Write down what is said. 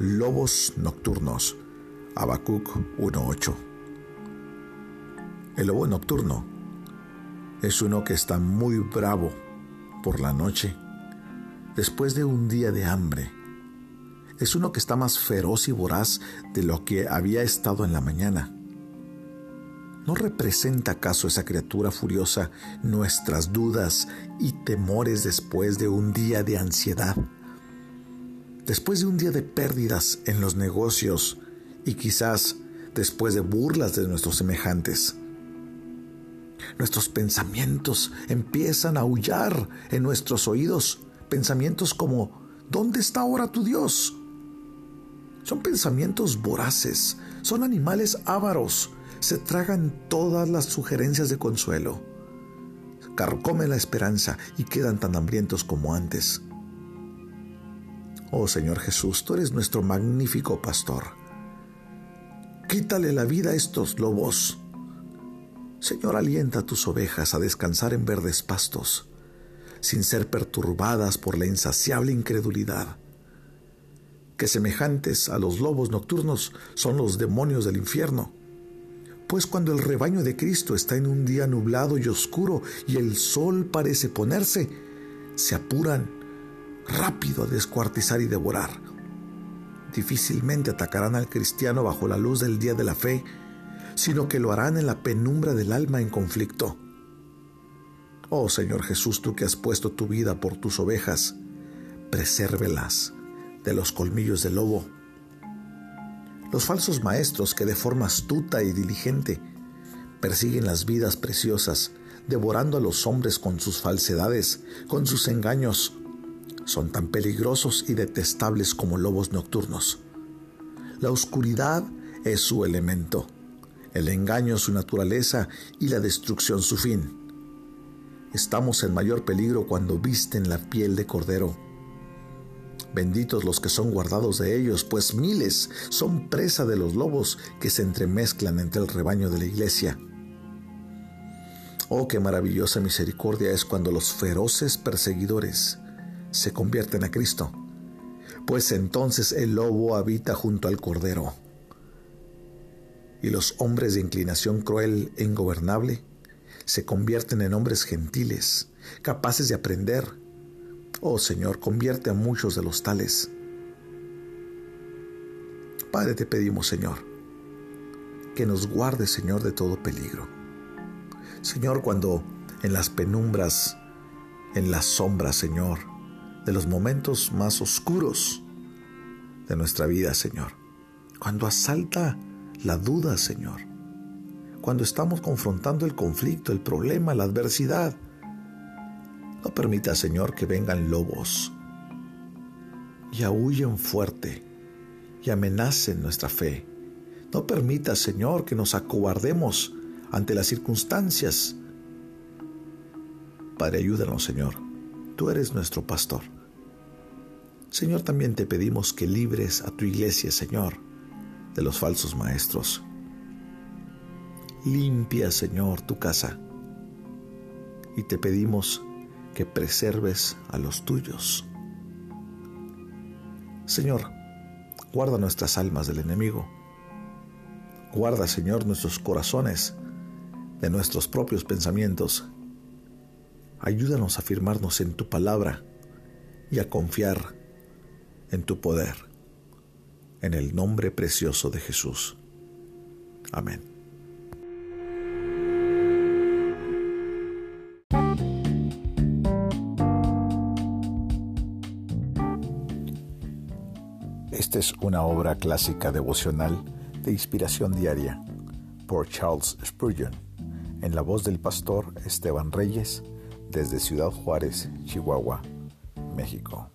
lobos nocturnos. Habacuc 1.8. El lobo nocturno es uno que está muy bravo por la noche, después de un día de hambre. Es uno que está más feroz y voraz de lo que había estado en la mañana. ¿No representa acaso esa criatura furiosa nuestras dudas y temores después de un día de ansiedad? Después de un día de pérdidas en los negocios y quizás después de burlas de nuestros semejantes. Nuestros pensamientos empiezan a aullar en nuestros oídos, pensamientos como ¿dónde está ahora tu Dios? Son pensamientos voraces, son animales ávaros, se tragan todas las sugerencias de consuelo, carcomen la esperanza y quedan tan hambrientos como antes. Oh Señor Jesús, tú eres nuestro magnífico pastor. Quítale la vida a estos lobos. Señor, alienta a tus ovejas a descansar en verdes pastos, sin ser perturbadas por la insaciable incredulidad, que semejantes a los lobos nocturnos son los demonios del infierno pues cuando el rebaño de Cristo está en un día nublado y oscuro y el sol parece ponerse, se apuran rápido a descuartizar y devorar. Difícilmente atacarán al cristiano bajo la luz del día de la fe, sino que lo harán en la penumbra del alma en conflicto. Oh Señor Jesús, tú que has puesto tu vida por tus ovejas, presérvelas de los colmillos del lobo los falsos maestros que de forma astuta y diligente persiguen las vidas preciosas, devorando a los hombres con sus falsedades, con sus engaños, son tan peligrosos y detestables como lobos nocturnos. La oscuridad es su elemento, el engaño su naturaleza y la destrucción su fin. Estamos en mayor peligro cuando visten la piel de cordero Benditos los que son guardados de ellos, pues miles son presa de los lobos que se entremezclan entre el rebaño de la iglesia. Oh, qué maravillosa misericordia es cuando los feroces perseguidores se convierten a Cristo, pues entonces el lobo habita junto al cordero. Y los hombres de inclinación cruel e ingobernable se convierten en hombres gentiles, capaces de aprender, Oh Señor, convierte a muchos de los tales. Padre, te pedimos, Señor, que nos guarde, Señor, de todo peligro. Señor, cuando en las penumbras, en las sombras, Señor, de los momentos más oscuros de nuestra vida, Señor, cuando asalta la duda, Señor, cuando estamos confrontando el conflicto, el problema, la adversidad, no permita, Señor, que vengan lobos y aúllen fuerte y amenacen nuestra fe. No permita, Señor, que nos acobardemos ante las circunstancias. Padre, ayúdanos, Señor. Tú eres nuestro pastor. Señor, también te pedimos que libres a tu iglesia, Señor, de los falsos maestros. Limpia, Señor, tu casa. Y te pedimos que preserves a los tuyos. Señor, guarda nuestras almas del enemigo. Guarda, Señor, nuestros corazones de nuestros propios pensamientos. Ayúdanos a firmarnos en tu palabra y a confiar en tu poder. En el nombre precioso de Jesús. Amén. Esta es una obra clásica devocional de inspiración diaria por Charles Spurgeon, en la voz del pastor Esteban Reyes, desde Ciudad Juárez, Chihuahua, México.